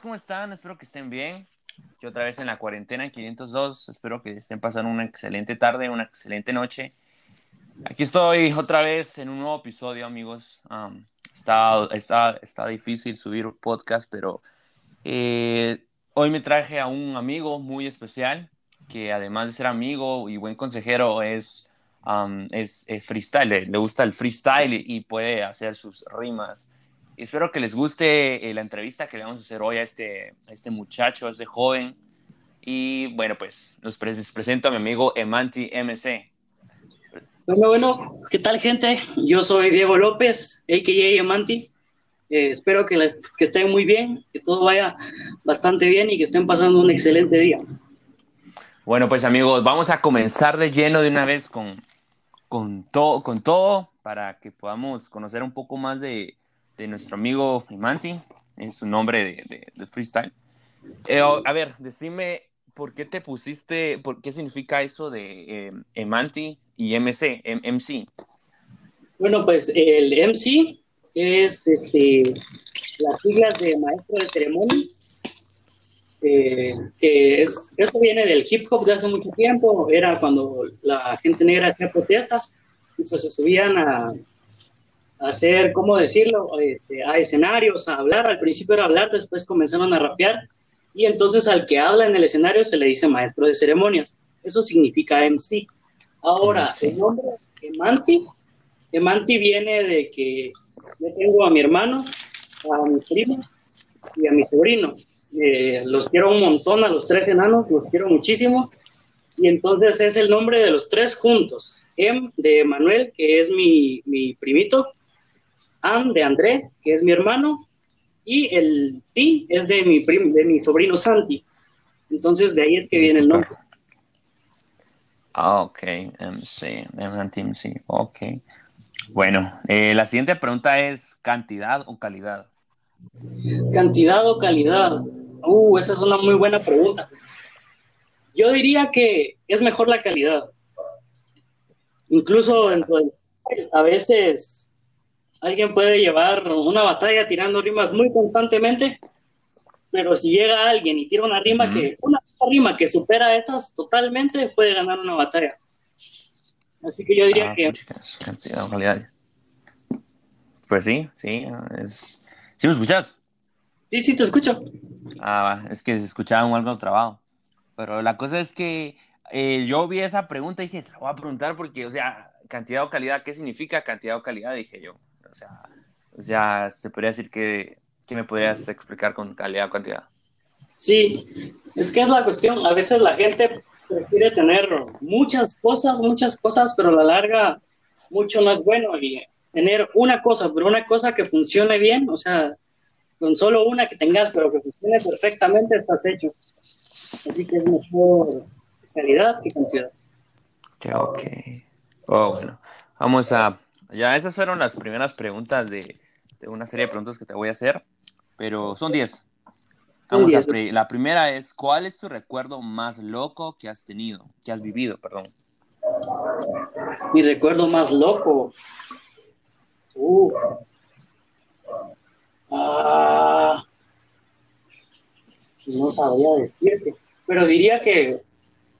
amigos, ¿cómo están? Espero que estén bien. Yo otra vez en la cuarentena en 502. Espero que estén pasando una excelente tarde, una excelente noche. Aquí estoy otra vez en un nuevo episodio, amigos. Um, está, está, está difícil subir podcast, pero eh, hoy me traje a un amigo muy especial que además de ser amigo y buen consejero es, um, es, freestyle, le, gusta el freestyle y puede hacer sus rimas espero que les guste eh, la entrevista que le vamos a hacer hoy a este, a este muchacho, a este joven. Y bueno, pues los les presento a mi amigo Emanti MC. Bueno, bueno, ¿qué tal gente? Yo soy Diego López, a.k.a. Emanti. Eh, espero que, les, que estén muy bien, que todo vaya bastante bien y que estén pasando un excelente día. Bueno, pues amigos, vamos a comenzar de lleno de una vez con, con, con todo para que podamos conocer un poco más de, de nuestro amigo Imanti, es su nombre de, freestyle. Eh, a ver, decime, ¿por qué te pusiste, por qué significa eso de eh, y MC, MC? Bueno, pues el MC es este, las siglas de maestro de ceremonia, eh, que es, esto viene del hip hop de hace mucho tiempo, era cuando la gente negra hacía protestas y pues se subían a, hacer, ¿cómo decirlo?, este, a escenarios, a hablar. Al principio era hablar, después comenzaron a rapear. Y entonces al que habla en el escenario se le dice maestro de ceremonias. Eso significa MC. Ahora, el nombre Emanti, Emanti viene de que yo tengo a mi hermano, a mi primo y a mi sobrino. Eh, los quiero un montón a los tres enanos, los quiero muchísimo. Y entonces es el nombre de los tres juntos. Em de Manuel, que es mi, mi primito, Am de André, que es mi hermano, y el Ti es de mi, de mi sobrino Santi. Entonces de ahí es que viene el nombre. Ah, ok, MC, MC, ok. Bueno, eh, la siguiente pregunta es cantidad o calidad. Cantidad o calidad. Uh, esa es una muy buena pregunta. Yo diría que es mejor la calidad. Incluso dentro a veces alguien puede llevar una batalla tirando rimas muy constantemente, pero si llega alguien y tira una rima que una rima que supera esas totalmente puede ganar una batalla. Así que yo diría ah, que cantidad, calidad. Pues sí, sí, es ¿Sí me escuchas? Sí, sí te escucho. Ah, es que se escuchaba un algo trabajo. Pero la cosa es que eh, yo vi esa pregunta y dije, se la voy a preguntar porque, o sea, cantidad o calidad, ¿qué significa cantidad o calidad? Dije yo. O sea, o sea se podría decir que, que me podrías explicar con calidad o cantidad. Sí, es que es la cuestión. A veces la gente prefiere tener muchas cosas, muchas cosas, pero a la larga mucho más bueno. Y tener una cosa, pero una cosa que funcione bien, o sea, con solo una que tengas, pero que funcione perfectamente, estás hecho. Así que es mejor calidad que cantidad. Ok. Oh, bueno. Vamos a ya esas fueron las primeras preguntas de, una serie de preguntas que te voy a hacer, pero son 10. Vamos a la primera es, ¿cuál es tu recuerdo más loco que has tenido, que has vivido, perdón? Mi recuerdo más loco. Uf. Ah, no sabría decirte, pero diría que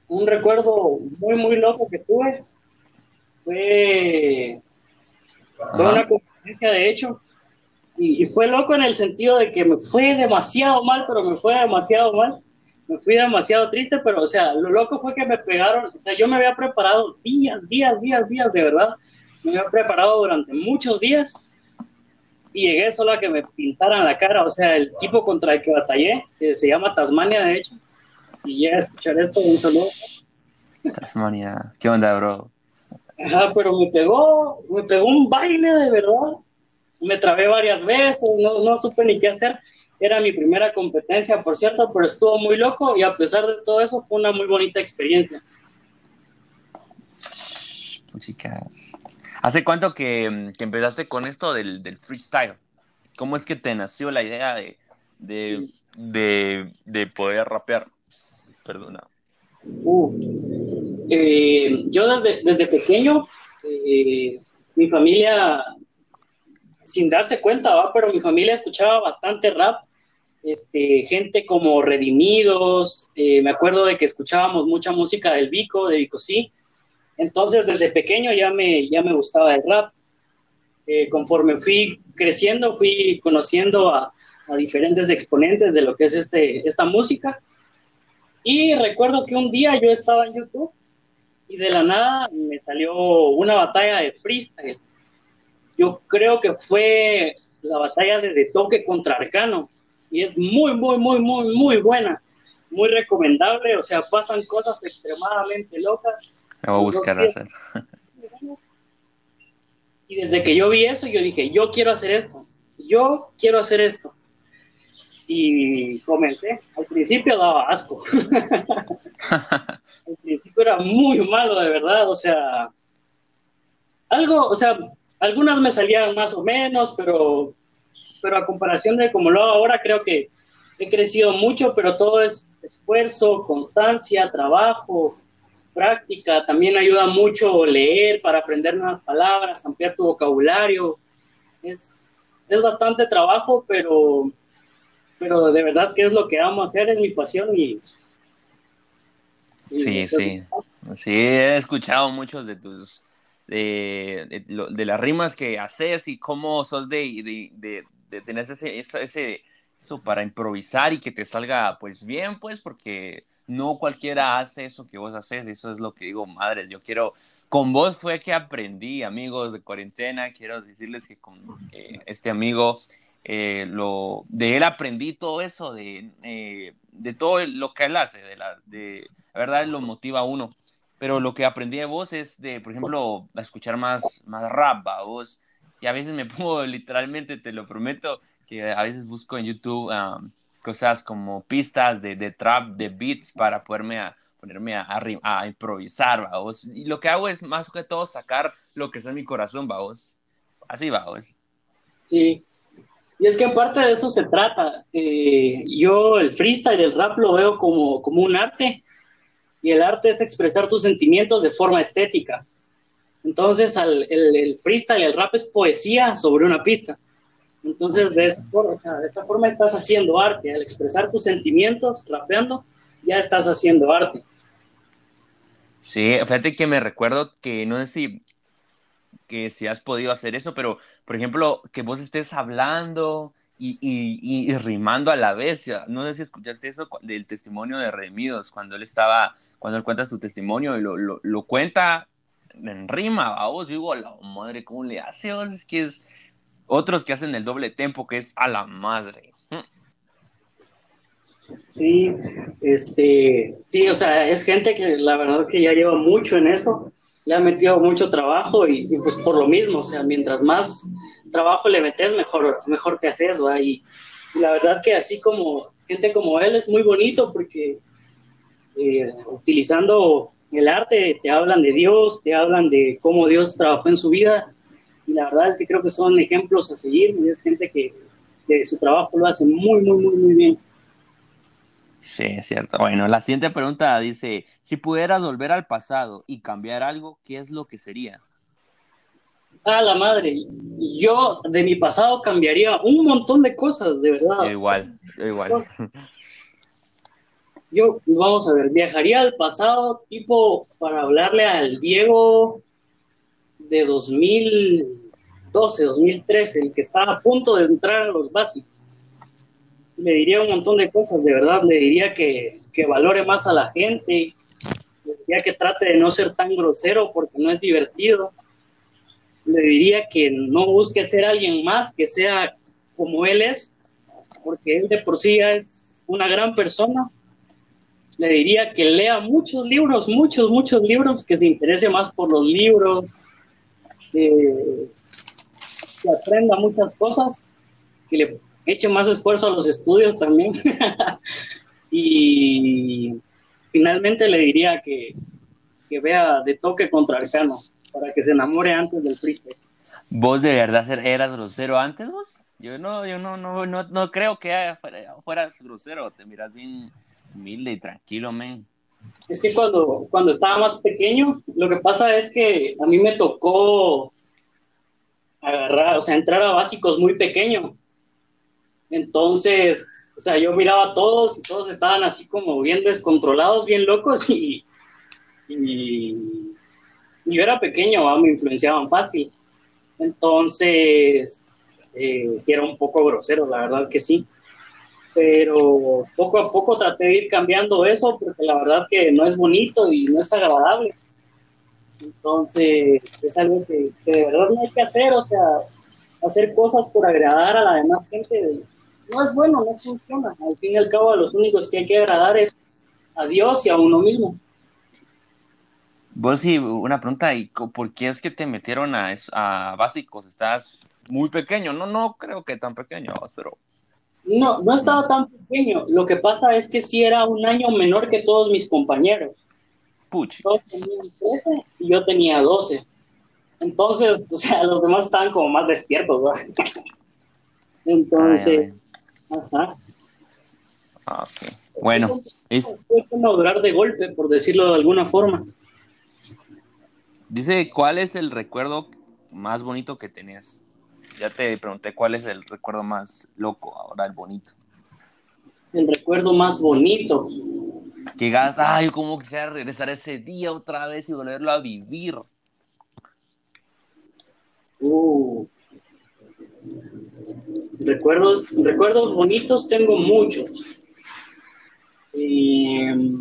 un recuerdo muy, muy loco que tuve fue fue una conferencia, de hecho, y, fue loco en el sentido de que me fue demasiado mal, pero me fue demasiado mal. Me fui demasiado triste, pero, o sea, lo loco fue que me pegaron, o sea, yo me había preparado días, días, días, días, de verdad. Me había preparado durante muchos días y llegué solo a que me pintaran la cara. O sea, el tipo contra el que batallé, que se llama Tasmania, de hecho. Si llega a escuchar esto, un saludo. Tasmania, ¿qué onda, bro? Ajá, pero me pegó, me pegó un baile de verdad. Me trabé varias veces, no, no supe ni qué hacer. Era mi primera competencia, por cierto, pero estuvo muy loco y a pesar de todo eso fue una muy bonita experiencia. Chicas, ¿hace cuánto que, que empezaste con esto del, del, freestyle? ¿Cómo es que te nació la idea de, de, de, de poder rapear? Perdona. Eh, yo desde, desde pequeño, eh, mi familia, sin darse cuenta, pero mi familia escuchaba bastante rap este, gente como Redimidos, eh, me acuerdo de que escuchábamos mucha música del Vico, de Vico sí, entonces desde pequeño ya me, ya me gustaba el rap. Eh, conforme fui creciendo, fui conociendo a, a, diferentes exponentes de lo que es este, esta música. Y recuerdo que un día yo estaba en YouTube y de la nada me salió una batalla de freestyle. Yo creo que fue la batalla de, de toque contra Arcano y es muy, muy, muy, muy, muy buena, muy recomendable, o sea, pasan cosas extremadamente locas. Me voy a buscar hacer. Y desde que yo vi eso, yo dije, yo quiero hacer esto, yo quiero hacer esto. Y comencé. Al principio daba asco. Al principio era muy malo, de verdad. O sea, algo, o sea, algunas me salían más o menos, pero pero a comparación de como lo hago ahora, creo que he crecido mucho, pero todo es esfuerzo, constancia, trabajo, práctica. También ayuda mucho leer para aprender nuevas palabras, ampliar tu vocabulario. Es, es bastante trabajo, pero, pero de verdad que es lo que amo hacer, es mi pasión y... sí, sí. Sí, he escuchado muchos de tus de, de, las rimas que haces y cómo sos de, de, de tener ese, ese, eso para improvisar y que te salga pues bien, pues, porque no cualquiera hace eso que vos haces, eso es lo que digo, madre, yo quiero, con vos fue que aprendí, amigos de cuarentena, quiero decirles que con este amigo, eh, lo, de él aprendí todo eso, de, eh, de todo lo que él hace, de la, de, verdad, lo motiva a uno, pero lo que aprendí de vos es de, por ejemplo, escuchar más, más rap, vos, y a veces me pongo literalmente, te lo prometo, que a veces busco en YouTube cosas como pistas de, de, trap, de beats para poderme a, ponerme a, a, improvisar, vamos. Y lo que hago es más que todo sacar lo que está en mi corazón, vamos. Así, vamos. Sí. Y es que en parte de eso se trata. Eh, yo el freestyle, el rap lo veo como, como un arte. Y el arte es expresar tus sentimientos de forma estética. Entonces, el, el, freestyle, el rap es poesía sobre una pista. Entonces, de esta, forma, estás haciendo arte. Al expresar tus sentimientos, rapeando, ya estás haciendo arte. Sí, fíjate que me recuerdo que no sé si, que si has podido hacer eso, pero por ejemplo, que vos estés hablando y, rimando a la vez. No sé si escuchaste eso del testimonio de Remidos, cuando él estaba, cuando él cuenta su testimonio y lo, cuenta en rima, a vos, digo, la madre, ¿cómo le hace? Es que es otros que hacen el doble tempo, que es a la madre. Sí, este, sí, o sea, es gente que la verdad que ya lleva mucho en eso, le ha metido mucho trabajo y, pues por lo mismo, o sea, mientras más trabajo le metes, mejor, mejor te haces, ¿va? Y, la verdad que así como gente como él es muy bonito porque eh, utilizando el arte te hablan de Dios, te hablan de cómo Dios trabajó en su vida. Y la verdad es que creo que son ejemplos a seguir. Es gente que, su trabajo lo hace muy, muy, muy, muy bien. Sí, es cierto. Bueno, la siguiente pregunta dice, si pudieras volver al pasado y cambiar algo, ¿qué es lo que sería? Ah, la madre. Yo de mi pasado cambiaría un montón de cosas, de verdad. Igual, igual. Yo, vamos a ver, viajaría al pasado, tipo, para hablarle al Diego de 2012, 2013, el que estaba a punto de entrar a los básicos. Le diría un montón de cosas, de verdad, le diría que, que valore más a la gente, le diría que trate de no ser tan grosero porque no es divertido. Le diría que no busque ser alguien más, que sea como él es, porque él de por sí es una gran persona le diría que lea muchos libros, muchos, muchos libros, que se interese más por los libros, que aprenda muchas cosas, que le eche más esfuerzo a los estudios también. y finalmente le diría que, que, vea de toque contra Arcano, para que se enamore antes del freestyle. ¿Vos de verdad eras grosero antes vos? Yo no, yo no, no, no, no creo que fueras grosero, te miras bien humilde y tranquilo, men. Es que cuando, cuando estaba más pequeño, lo que pasa es que a mí me tocó agarrar, o sea, entrar a básicos muy pequeño. Entonces, o sea, yo miraba a todos y todos estaban así como bien descontrolados, bien locos y, y, yo era pequeño, me influenciaban fácil. Entonces, eh, sí era un poco grosero, la verdad que sí. Pero poco a poco traté de ir cambiando eso porque la verdad que no es bonito y no es agradable. Entonces, es algo que, que de verdad no hay que hacer, o sea, hacer cosas por agradar a la demás gente no es bueno, no funciona. Al fin y al cabo, a los únicos que hay que agradar es a Dios y a uno mismo. Vos sí, una pregunta, ¿y por qué es que te metieron a, a básicos? Estás muy pequeño, no, no creo que tan pequeño, pero... No, no estaba tan pequeño. Lo que pasa es que sí era un año menor que todos mis compañeros. Puch. Todos tenían 13 y yo tenía 12. Entonces, o sea, los demás estaban como más despiertos, ¿verdad? Entonces, ajá. Ah. Bueno, es madurar de golpe, por decirlo de alguna forma. Dice, ¿cuál es el recuerdo más bonito que tenías? Ya te pregunté cuál es el recuerdo más loco, ahora el bonito. El recuerdo más bonito. Que digas, ay, cómo quisiera regresar ese día otra vez y volverlo a vivir. Uh. Recuerdos, recuerdos bonitos tengo muchos. Em,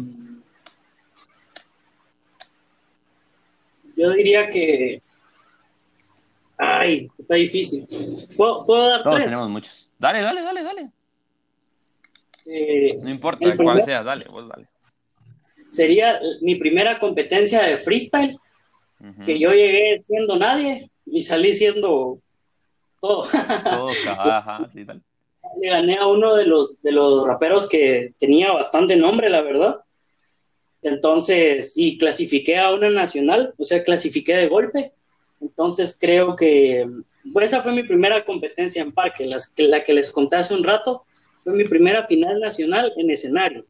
yo diría que. Ay, está difícil. ¿Puedo, dar Todos tenemos muchos. Dale, dale, dale, dale. Eh, no importa cuál sea, dale, vos dale. Sería mi primera competencia de freestyle, que yo llegué siendo nadie y salí siendo todo. Todo, ajá, sí, tal. Le gané a uno de los, de los raperos que tenía bastante nombre, la verdad. Entonces, y clasifiqué a una nacional, o sea, clasifiqué de golpe. Entonces, creo que pues esa fue mi primera competencia en parque, las, la que les conté hace un rato. Fue mi primera final nacional en escenario.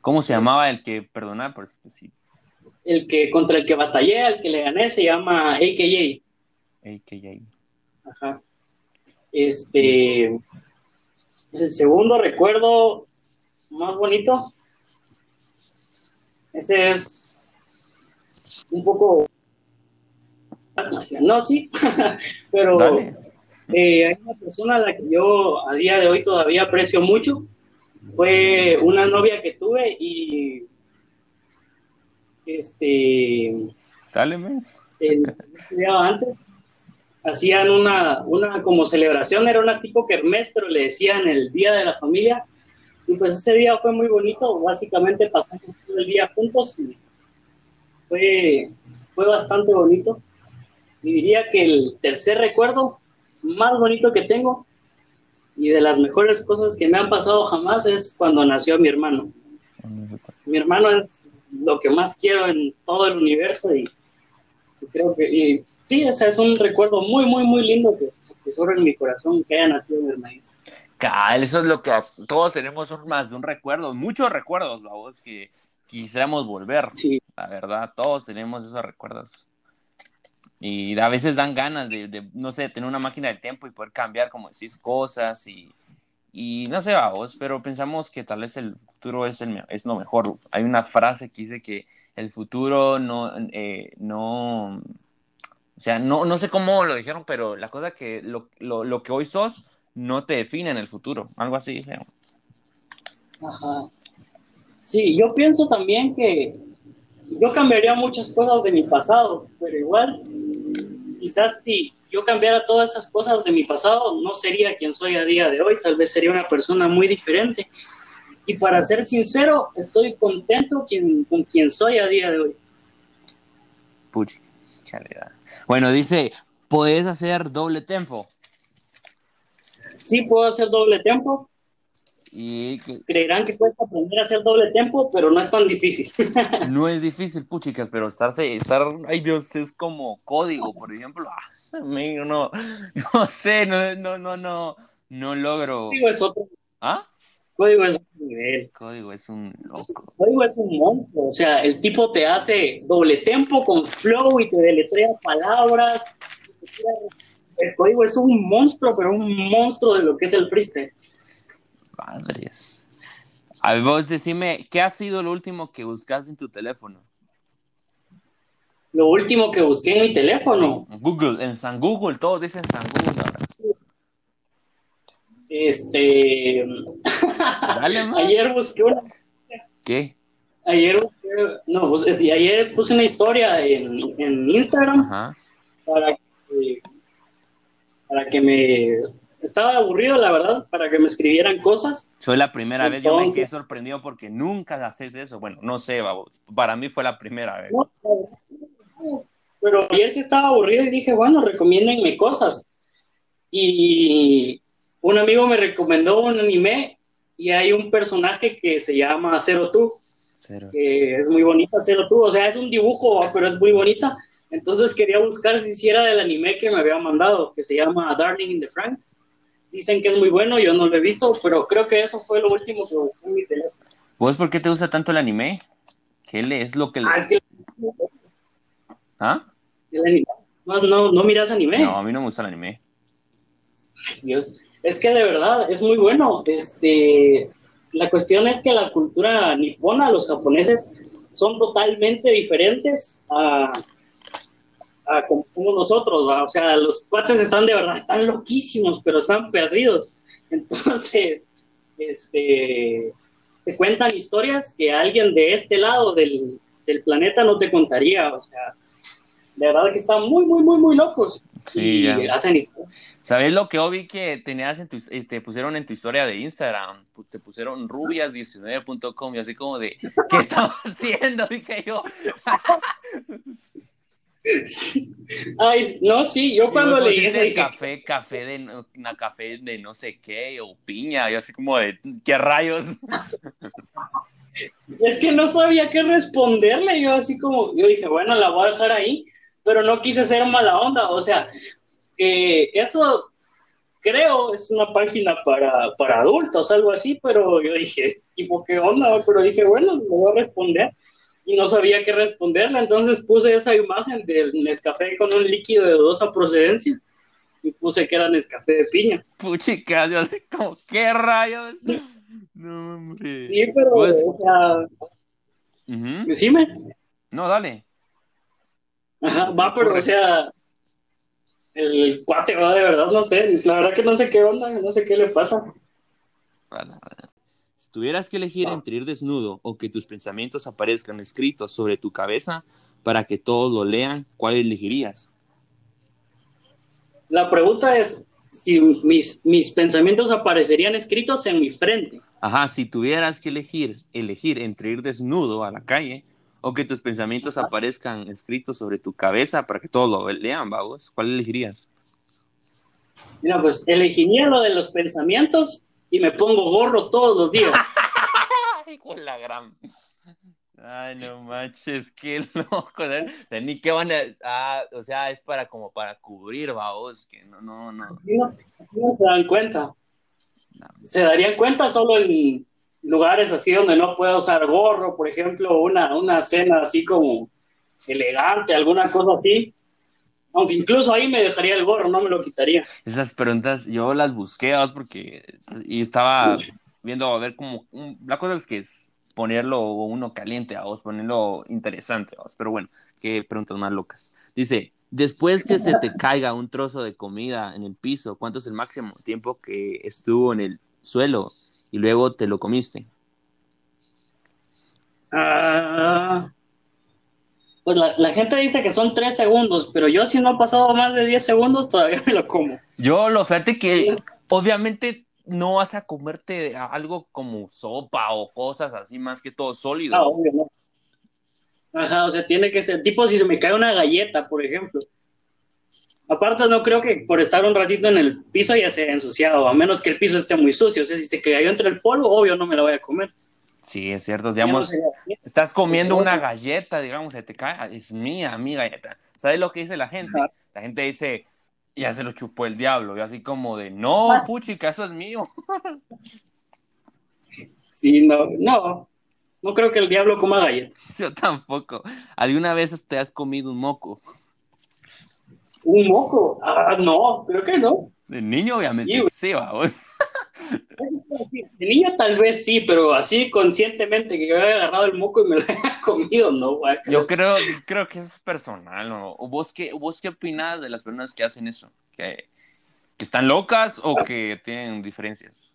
¿Cómo se llamaba el que, perdona, por sí. El que contra el que batallé, al que le gané, se llama AKJ. AKJ. Ajá. Este, el segundo recuerdo más bonito, ese es un poco no, sí, pero eh, hay una persona a la que yo a día de hoy todavía aprecio mucho. Fue una novia que tuve y este. Dale, el, antes hacían una, una como celebración, era una tipo kermés, pero le decían el Día de la Familia. Y pues ese día fue muy bonito, básicamente pasamos todo el día juntos y fue, fue bastante bonito. Y diría que el tercer recuerdo más bonito que tengo y de las mejores cosas que me han pasado jamás es cuando nació mi hermano. Mi hermano es lo que más quiero en todo el universo y, creo que sí, o sea, es un recuerdo muy, muy, muy lindo que, que sobra en mi corazón que haya nacido mi hermanito. Cal, eso es lo que todos tenemos más de un recuerdo, muchos recuerdos, la voz que quisiéramos volver. Sí. La verdad, todos tenemos esos recuerdos. Y a veces dan ganas de, no sé, tener una máquina del tiempo y poder cambiar, como decís, cosas y, y no sé, vos, pero pensamos que tal vez el futuro es, el, es lo mejor. Hay una frase que dice que el futuro no, eh, no o sea, no, no sé cómo lo dijeron, pero la cosa que lo, lo, lo que hoy sos no te define en el futuro. Algo así dijeron. Ajá. Sí, yo pienso también que yo cambiaría muchas cosas de mi pasado, pero igual, quizás si yo cambiara todas esas cosas de mi pasado, no sería quien soy a día de hoy, tal vez sería una persona muy diferente. Y para ser sincero, estoy contento con quien soy a día de hoy. Bueno, dice, ¿puedes hacer doble tempo? Sí, puedo hacer doble tempo. Y Creerán que cuesta aprender a hacer doble tempo, pero no es tan difícil. no es difícil, puchicas, pero estarse, estar, ay Dios, es como código, por ejemplo. Ah, no, no sé, no, no, no, no, no logro. Código es otro. ¿Ah? Código es un nivel. Código es un loco. Código es un monstruo. O sea, el tipo te hace doble tempo con flow y te deletrea palabras. el código es un monstruo, pero un monstruo de lo que es el freestyle. Padres. A ver, vos decime, ¿qué ha sido lo último que buscaste en tu teléfono? Lo último que busqué en mi teléfono. Google, en San Google, todos dicen San Google ahora. Este. Dale, man. ayer busqué una. ¿Qué? Ayer, busqué- no, sí, ayer puse una historia en, en Instagram Ajá. para que, para que me. Estaba aburrido, la verdad, para que me escribieran cosas. Soy la primera vez, yo me Entonces- quedé sorprendido porque nunca haces eso. Bueno, no sé, babo. para mí fue la primera vez. No, Pero ayer sí estaba aburrido y dije, bueno, recomiéndenme cosas. Y un amigo me recomendó un anime y hay un personaje que se llama Zero Two, Cero. que es muy bonita Zero Two, o sea, es un dibujo, pero es muy bonita. Entonces quería buscar si hiciera del anime que me había mandado, que se llama Darling in the Franks. Dicen que es muy bueno, yo no lo he visto, pero creo que eso fue lo último que busqué en mi teléfono. ¿Vos por qué te gusta tanto el anime? ¿Qué le es lo que le... Ah, es que ¿Ah? el anime- no, no, no miras anime. No, a mí no me gusta el anime. Dios. Es que de verdad es muy bueno. Este, la cuestión es que la cultura nipona, los japoneses, son totalmente diferentes a, a como nosotros. O sea, los cuates están de verdad, están loquísimos, pero están perdidos. Entonces, este, te cuentan historias que alguien de este lado del, del planeta no te contaría. O sea, de verdad que están muy, muy, muy, muy locos. Sí, y ya. hacen. ¿Sabes lo que yo vi que tenías en tu, te pusieron en tu historia de Instagram? Te pusieron rubias19.com y así como de, ¿qué estaba haciendo? Dije yo. Ay, no, sí, yo cuando vos leí dije, café, café de, no- una café de no sé qué, o piña, y así como de, ¿qué rayos? es que no sabía qué responderle, yo así como, yo dije, bueno, la voy a dejar ahí, pero no quise ser mala onda, o sea, eh, eso creo es una página para, para adultos, algo así, pero yo dije, "Este tipo, ¿qué onda? Pero dije, bueno, le voy a responder. Y no sabía qué responderle, entonces puse esa imagen del Nescafé con un líquido de dudosa procedencia y puse que era Nescafé de piña. Puchica, yo así como, ¿qué rayos? No, hombre. Sí, pero, Pues- o sea, Ujú. decime. No, dale. Ajá, va, pero ocurre. o sea, el cuate va de verdad, no sé, la verdad que no sé qué onda, no sé qué le pasa. Si tuvieras que elegir entre ir desnudo o que tus pensamientos aparezcan escritos sobre tu cabeza para que todos lo lean, ¿cuál elegirías? La pregunta es si mis, mis pensamientos aparecerían escritos en mi frente. Ajá, si tuvieras que elegir, elegir entre ir desnudo a la calle o que tus pensamientos aparezcan escritos sobre tu cabeza para que todos lo lean, vamos, ¿cuál elegirías? Mira, pues elegiría lo de los pensamientos y me pongo gorro todos los días. Ay, con la gran. Ay, no manches, qué loco. O sea, Ni qué van a. Ah, o sea, es para como para cubrir, vamos. Que no, no, no. Así no, así no se dan cuenta. No. Se darían cuenta solo en lugares así donde no pueda usar gorro, por ejemplo, una, una cena así como elegante, alguna cosa así. Aunque incluso ahí me dejaría el gorro, no me lo quitaría. Esas preguntas yo las busqué, porque. Y estaba viendo a ver cómo. La cosa es que es ponerlo uno caliente, vamos, ponerlo interesante, vamos. Pero bueno, qué preguntas más locas. Dice. Después que se te caiga un trozo de comida en el piso, ¿cuánto es el máximo tiempo que estuvo en el suelo y luego te lo comiste? Ah, pues la, la gente dice que son tres segundos, pero yo si no ha pasado más de 10 segundos todavía me lo como. Yo lo fíjate que obviamente no vas a comerte algo como sopa o cosas así más que todo sólido. Ah, obvio, no. Ajá, o sea, tiene que ser, tipo si se me cae una galleta, por ejemplo. Aparte, no creo que por estar un ratito en el piso ya se haya ensuciado, a menos que el piso esté muy sucio. O sea, si se cayó entre el polvo, obvio no me la voy a comer. Sí, es cierto. No Digamos, estás comiendo una galleta, digamos, se te cae, "Ah, es mía, mi galleta. ¿Sabes lo que dice la gente? Ajá. La gente dice, ya se lo chupó el diablo. Y así como de, no, Más. puchica, eso es mío. Sí, no, no. No creo que el diablo coma galletas. Yo tampoco. ¿Alguna vez te has comido un moco? ¿Un moco? Ah, no, creo que no. De niño, obviamente, sí, vamos. De niño tal vez sí, pero así conscientemente que yo haya agarrado el moco y me lo haya comido, no, güey. Yo creo, creo que es personal, ¿no? ¿Vos qué, ¿Vos qué opinas de las personas que hacen eso? ¿Que, que están locas o que tienen diferencias?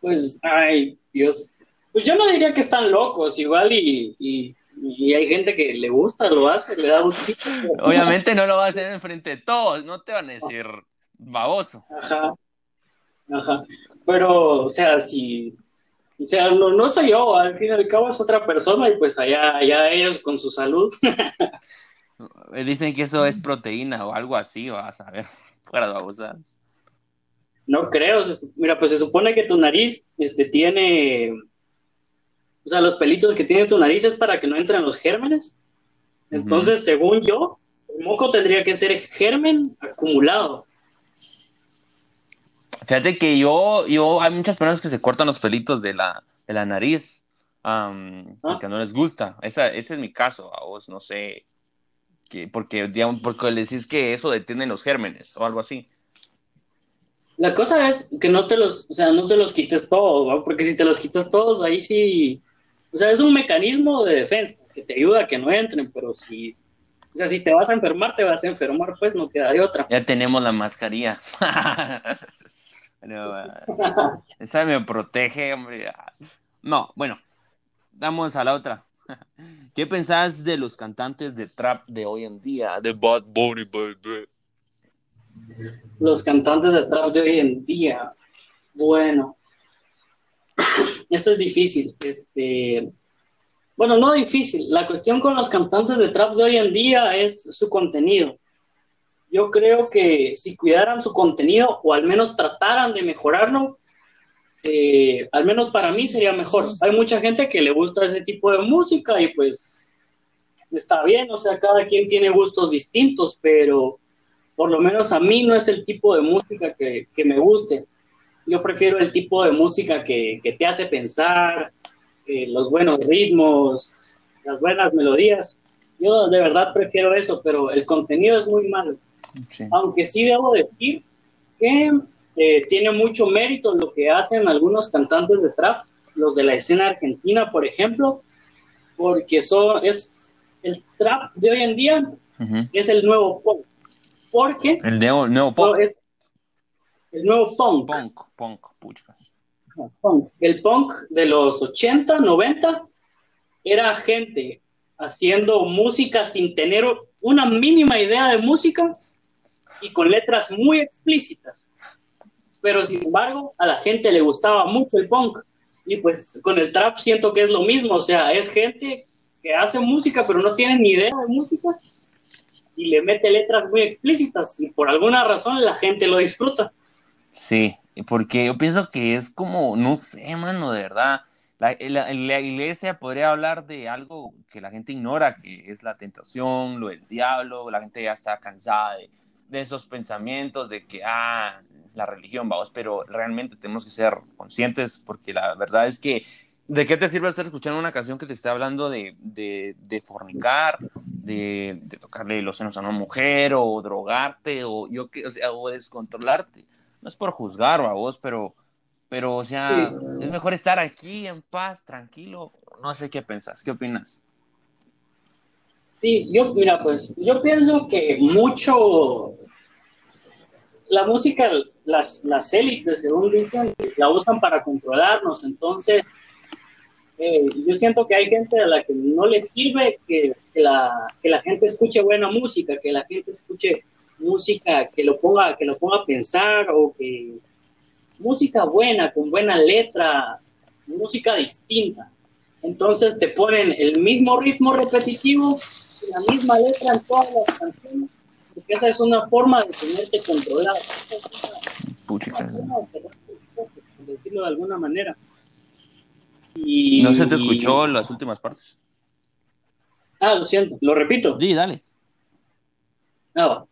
Pues, ay, Dios. Pues yo no diría que están locos, igual y, y, hay gente que le gusta, lo hace, le da gustito. Obviamente no lo va a hacer enfrente de todos, no te van a decir baboso. Ajá. Ajá. Pero, o sea, si. O sea, no, no soy yo, al fin y al cabo es otra persona y pues allá, allá ellos con su salud. Dicen que eso es proteína o algo así, vas a ver, fuera de babosadas. No creo, mira, pues se supone que tu nariz este, tiene, o sea, los pelitos que tiene tu nariz es para que no entren los gérmenes. Entonces, según yo, el moco tendría que ser germen acumulado. Fíjate que yo, yo, hay muchas personas que se cortan los pelitos de la, de la nariz ah. porque no les gusta. Esa, ese es mi caso, a vos, no sé, que, porque, digamos, porque le decís que eso detiene los gérmenes o algo así. La cosa es que no te los, o sea, no te los quites todos, porque si te los quitas todos, ahí sí, o sea, es un mecanismo de defensa que te ayuda a que no entren, pero si, o sea, si te vas a enfermar, te vas a enfermar, pues no queda de otra. Ya tenemos la mascarilla. esa me protege, hombre. No, bueno, damos a la otra. ¿Qué pensás de los cantantes de trap de hoy en día? De Bad Bunny, baby. Los cantantes de trap de hoy en día. Bueno, eso es difícil. Este, bueno, no difícil. La cuestión con los cantantes de trap de hoy en día es su contenido. Yo creo que si cuidaran su contenido o al menos trataran de mejorarlo, eh, al menos para mí sería mejor. Hay mucha gente que le gusta ese tipo de música y pues está bien, o sea, cada quien tiene gustos distintos, pero por lo menos a mí no es el tipo de música que, me guste. Yo prefiero el tipo de música que, te hace pensar, eh, los buenos ritmos, las buenas melodías. Yo de verdad prefiero eso, pero el contenido es muy malo. Aunque sí debo decir que eh, tiene mucho mérito lo que hacen algunos cantantes de trap, los de la escena argentina, por ejemplo, porque son, es el trap de hoy en día es el nuevo pop porque el nuevo, pop. Es el nuevo punk. Punk, punk, punk. El punk de los 80, 90 era gente haciendo música sin tener una mínima idea de música y con letras muy explícitas. Pero sin embargo, a la gente le gustaba mucho el punk. Y pues con el trap siento que es lo mismo. O sea, es gente que hace música pero no tiene ni idea de música y le mete letras muy explícitas y por alguna razón la gente lo disfruta. Sí, porque yo pienso que es como, no sé, mano, de verdad. La, la, iglesia podría hablar de algo que la gente ignora, que es la tentación, lo del diablo, la gente ya está cansada de, de esos pensamientos de que, ah, la religión, vamos, pero realmente tenemos que ser conscientes porque la verdad es que ¿De qué te sirve estar escuchando una canción que te esté hablando de, de, fornicar, de, tocarle los senos a una mujer, o drogarte, o yo o sea, o descontrolarte? No es por juzgar a vos, pero, pero, o sea, es mejor estar aquí en paz, tranquilo. No sé qué pensás, ¿qué opinas? Sí, yo, mira, pues, yo pienso que mucho la música, las, las élites, según dicen, la usan para controlarnos, entonces eh, yo siento que hay gente a la que no le sirve que, la, que la gente escuche buena música, que la gente escuche música que lo ponga, que lo ponga a pensar o que música buena, con buena letra, música distinta. Entonces te ponen el mismo ritmo repetitivo, la misma letra en todas las canciones, porque esa es una forma de tenerte controlado. por decirlo de alguna manera. ¿No se te escuchó las últimas partes? Ah, lo siento, lo repito. Sí, dale. Ah,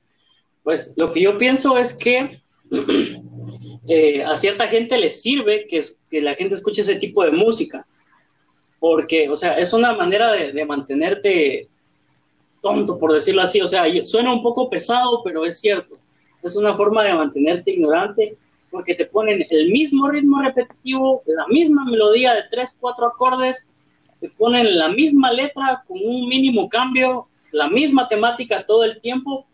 pues lo que yo pienso es que eh, a cierta gente le sirve que, que, la gente escuche ese tipo de música, porque, o sea, es una manera de, mantenerte tonto, por decirlo así. O sea, suena un poco pesado, pero es cierto. Es una forma de mantenerte ignorante porque te ponen el mismo ritmo repetitivo, la misma melodía de tres, cuatro acordes, te ponen la misma letra con un mínimo cambio, la misma temática todo el tiempo,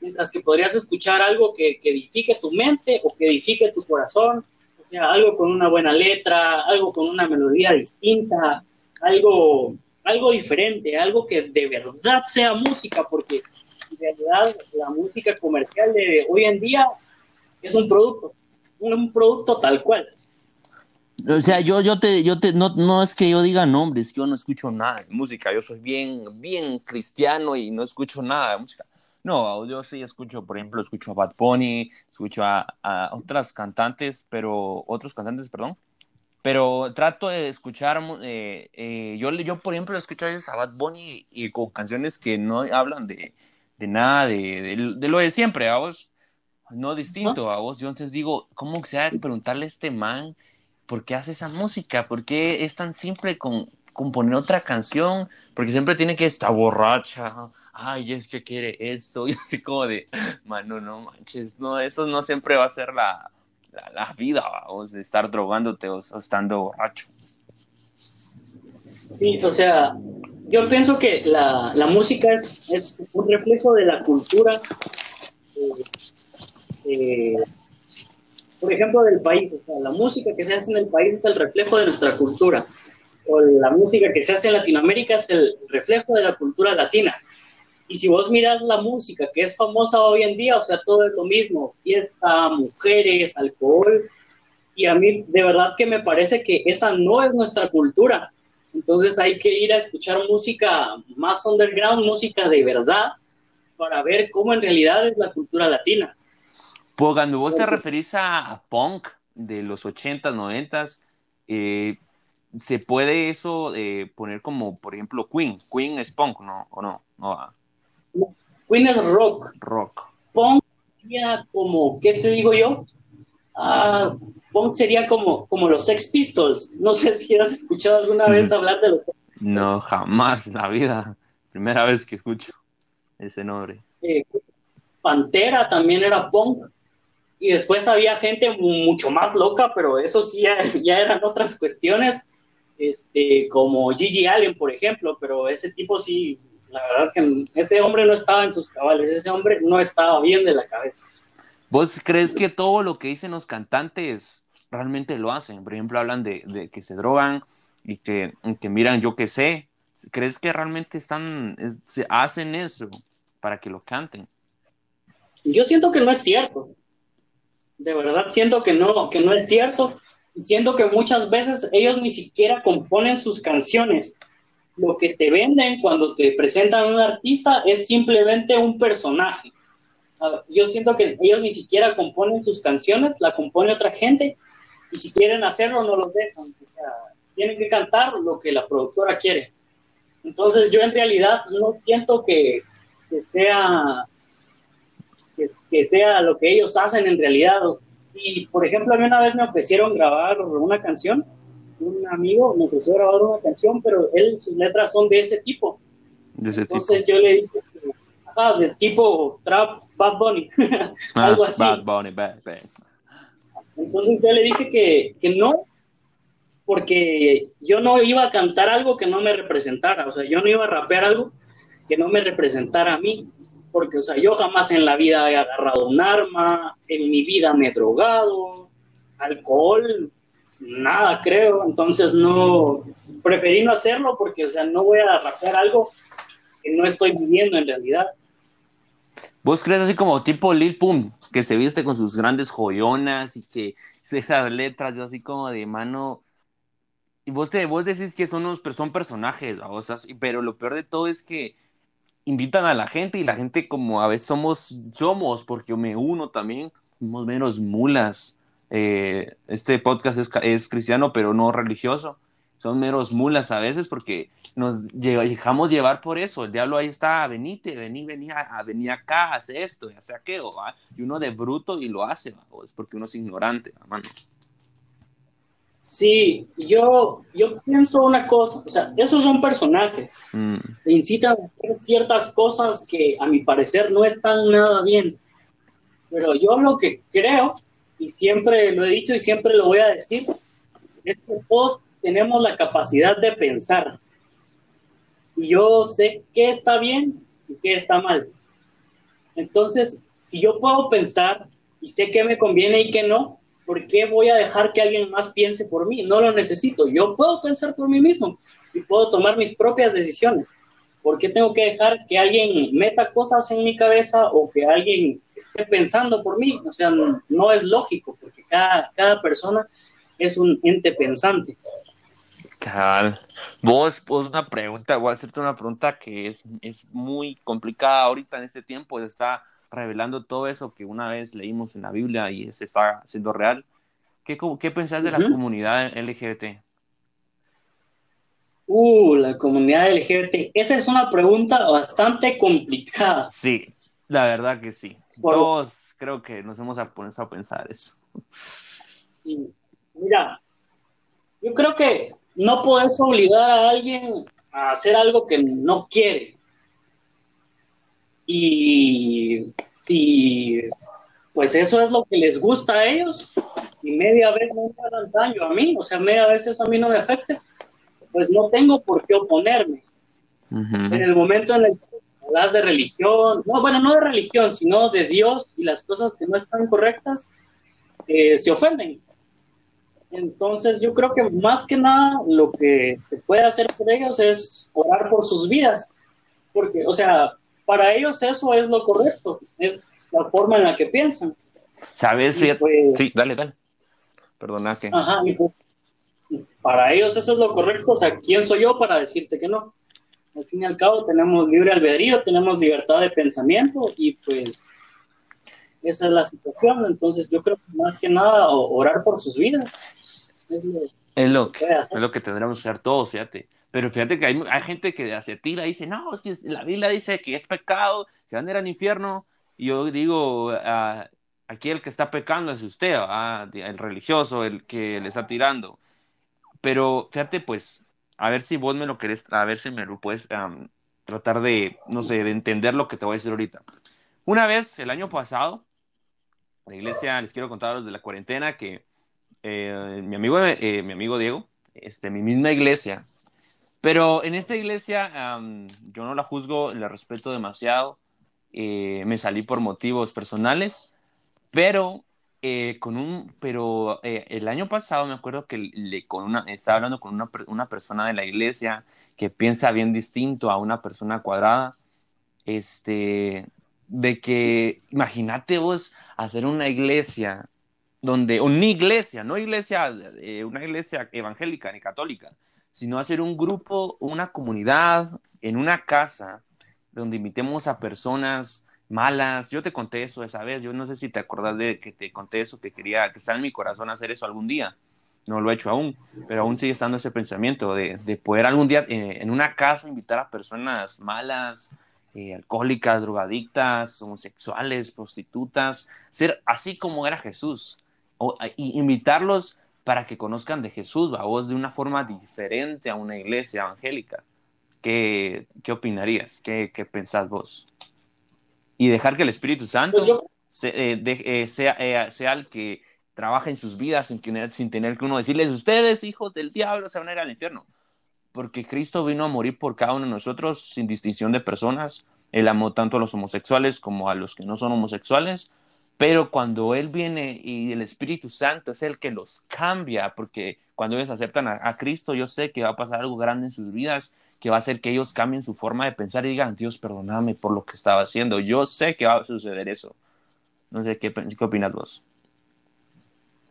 mientras que podrías escuchar algo que, que edifique tu mente o que edifique tu corazón, o sea, algo con una buena letra, algo con una melodía distinta, algo, algo diferente, algo que de verdad sea música, porque en realidad la música comercial de hoy en día es un producto, un producto tal cual. O sea, yo, yo te, yo te, no, no es que yo diga nombres, yo no escucho nada de música, yo soy bien, bien cristiano y no escucho nada de música. No, yo sí escucho, por ejemplo, escucho a Bad Bunny, escucho a, a otras cantantes, pero, otros cantantes, perdón, pero trato de escuchar, eh, eh, yo, yo por ejemplo escucho a veces a Bad Bunny y, con canciones que no hablan de, de nada, de, de, lo de siempre, a vos, no distinto, a vos, yo entonces digo, ¿cómo se ha de preguntarle a este man? ¿por qué hace esa música? ¿Por qué es tan simple con componer otra canción? Porque siempre tiene que estar borracha, ay, es que quiere esto, y así como de, mano, no manches, no, eso no siempre va a ser la, la, vida, o de estar drogándote o, estando borracho. Sí, o sea, yo pienso que la, la música es, un reflejo de la cultura. Eh, eh, por ejemplo, del país. O sea, la música que se hace en el país es el reflejo de nuestra cultura. O la música que se hace en Latinoamérica es el reflejo de la cultura latina. Y si vos miras la música que es famosa hoy en día, o sea, todo es lo mismo, fiesta, mujeres, alcohol. Y a mí de verdad que me parece que esa no es nuestra cultura. Entonces hay que ir a escuchar música más underground, música de verdad, para ver cómo en realidad es la cultura latina. Pues cuando vos te referís a, punk de los 80s, 90s, eh, ¿se puede eso eh, poner como, por ejemplo, Queen? Queen es punk, ¿no? ¿O no? no Queen es rock. Rock. Punk sería como, ¿qué te digo yo? Ah, punk sería como, como los Sex Pistols. No sé si has escuchado alguna vez hablar de los No, jamás en la vida. Primera vez que escucho ese nombre. Eh, Pantera también era punk y después había gente mucho más loca, pero eso sí ya, eran otras cuestiones, este, como Gigi Allen, por ejemplo, pero ese tipo sí, la verdad que ese hombre no estaba en sus cabales, ese hombre no estaba bien de la cabeza. ¿Vos crees que todo lo que dicen los cantantes realmente lo hacen? Por ejemplo, hablan de, que se drogan y que, que miran yo qué sé. ¿Crees que realmente están, se hacen eso para que lo canten? Yo siento que no es cierto de verdad siento que no, que no es cierto. Siento que muchas veces ellos ni siquiera componen sus canciones. Lo que te venden cuando te presentan a un artista es simplemente un personaje. Yo siento que ellos ni siquiera componen sus canciones, la compone otra gente y si quieren hacerlo no los dejan. tienen que cantar lo que la productora quiere. Entonces yo en realidad no siento que, que sea que, sea lo que ellos hacen en realidad. Y, por ejemplo, a mí una vez me ofrecieron grabar una canción, un amigo me ofreció grabar una canción, pero él, sus letras son de ese tipo. Entonces yo le dije, ajá, del tipo Trap, Bad Bunny, ah, algo así. Bad Bunny, bad, Entonces yo le dije que, que no, porque yo no iba a cantar algo que no me representara, o sea, yo no iba a rapear algo que no me representara a mí porque, o sea, yo jamás en la vida he agarrado un arma, en mi vida me he drogado, alcohol, nada creo, entonces no, preferí no hacerlo porque, o sea, no voy a rapear algo que no estoy viviendo en realidad. ¿Vos crees así como tipo Lil Pump, que se viste con sus grandes joyonas y que esas letras, yo así como de mano... Y vos, te, vos decís que son, unos, son personajes, o sea, pero lo peor de todo es que invitan a la gente y la gente como a veces somos, somos, porque me uno también, somos menos mulas. Eh, este podcast es, es, cristiano, pero no religioso. Son meros mulas a veces porque nos dejamos llevar por eso. El diablo ahí está, venite, vení, vení, a, vení acá, hace esto, hace aquello. Y uno de bruto y lo hace, es porque uno es ignorante, hermano. Sí, yo, yo pienso una cosa, o sea, esos son personajes, mm. incitan a hacer ciertas cosas que a mi parecer no están nada bien, pero yo lo que creo, y siempre lo he dicho y siempre lo voy a decir, es que todos tenemos la capacidad de pensar. Y yo sé qué está bien y qué está mal. Entonces, si yo puedo pensar y sé qué me conviene y qué no, ¿por qué voy a dejar que alguien más piense por mí? No lo necesito. Yo puedo pensar por mí mismo y puedo tomar mis propias decisiones. ¿Por qué tengo que dejar que alguien meta cosas en mi cabeza o que alguien esté pensando por mí? O sea, no, es lógico, porque cada, cada persona es un ente pensante. Cabal. Vos, vos una pregunta, voy a hacerte una pregunta que es, es muy complicada ahorita en este tiempo, está revelando todo eso que una vez leímos en la Biblia y se está haciendo real. ¿Qué, qué pensás de la comunidad LGBT? Uh, la comunidad LGBT. Esa es una pregunta bastante complicada. Sí, la verdad que sí. Todos creo que nos hemos puesto a pensar eso. Mira, yo creo que no puedes obligar a alguien a hacer algo que no quiere. Y si pues eso es lo que les gusta a ellos y media vez no me hagan daño a mí, o sea, media vez eso a mí no me afecta, pues no tengo por qué oponerme. En el momento en el que hablas de religión, no, bueno, no de religión, sino de Dios y las cosas que no están correctas, eh, se ofenden. Entonces yo creo que más que nada lo que se puede hacer por ellos es orar por sus vidas, porque, o sea, para ellos eso es lo correcto, es la forma en la que piensan. ¿Sabes? Pues sí, dale, dale. Perdona que... Ajá, pues, para ellos eso es lo correcto, o sea, ¿quién soy yo para decirte que no? Al fin y al cabo tenemos libre albedrío, tenemos libertad de pensamiento y pues esa es la situación, entonces yo creo que más que nada orar por sus vidas. Es lo, que, es lo que tendremos que hacer todos, fíjate. Pero fíjate que hay, hay gente que se tira y dice, no, es que la Biblia dice que es pecado, se van a ir al infierno. Y yo digo, uh, aquí el que está pecando es usted, el religioso, el que le está tirando. Pero fíjate, pues, a ver si vos me lo querés, a ver si me lo puedes tratar de, no sé, de entender lo que te voy a decir ahorita. Una vez, el año pasado, la iglesia, les quiero contar de la cuarentena, que eh, mi, amigo, eh, mi amigo Diego, este, mi misma iglesia, pero en esta iglesia yo no la juzgo, la respeto demasiado, eh, me salí por motivos personales, pero con un, pero el año pasado me acuerdo que le, con una, estaba hablando con una, una, persona de la iglesia que piensa bien distinto a una persona cuadrada, este, de que, imagínate vos hacer una iglesia donde, una iglesia, no iglesia, eh, una iglesia evangélica ni católica, sino hacer un grupo, una comunidad en una casa donde invitemos a personas malas. Yo te conté eso esa vez, yo no sé si te acordás de que te conté eso, que quería, que está en mi corazón hacer eso algún día. No lo he hecho aún, pero aún sigue estando ese pensamiento de, de poder algún día eh, en una casa invitar a personas malas, eh, alcohólicas, drogadictas, homosexuales, prostitutas, ser así como era Jesús, o, invitarlos para que conozcan de Jesús, a vos de una forma diferente a una iglesia evangélica. ¿Qué, qué opinarías? ¿Qué, ¿Qué, pensás vos? Y dejar que el Espíritu Santo pues eh, eh, sea, sea, el que trabaja en sus vidas sin tener, sin tener que uno decirles, ustedes, hijos del diablo, se van a ir al infierno porque Cristo vino a morir por cada uno de nosotros sin distinción de personas. Él amó tanto a los homosexuales como a los que no son homosexuales, pero cuando Él viene y el Espíritu Santo es el que los cambia, porque cuando ellos aceptan a, Cristo, yo sé que va a pasar algo grande en sus vidas, que va a hacer que ellos cambien su forma de pensar y digan, Dios, perdóname por lo que estaba haciendo. Yo sé que va a suceder eso. No sé, ¿qué, qué opinas vos?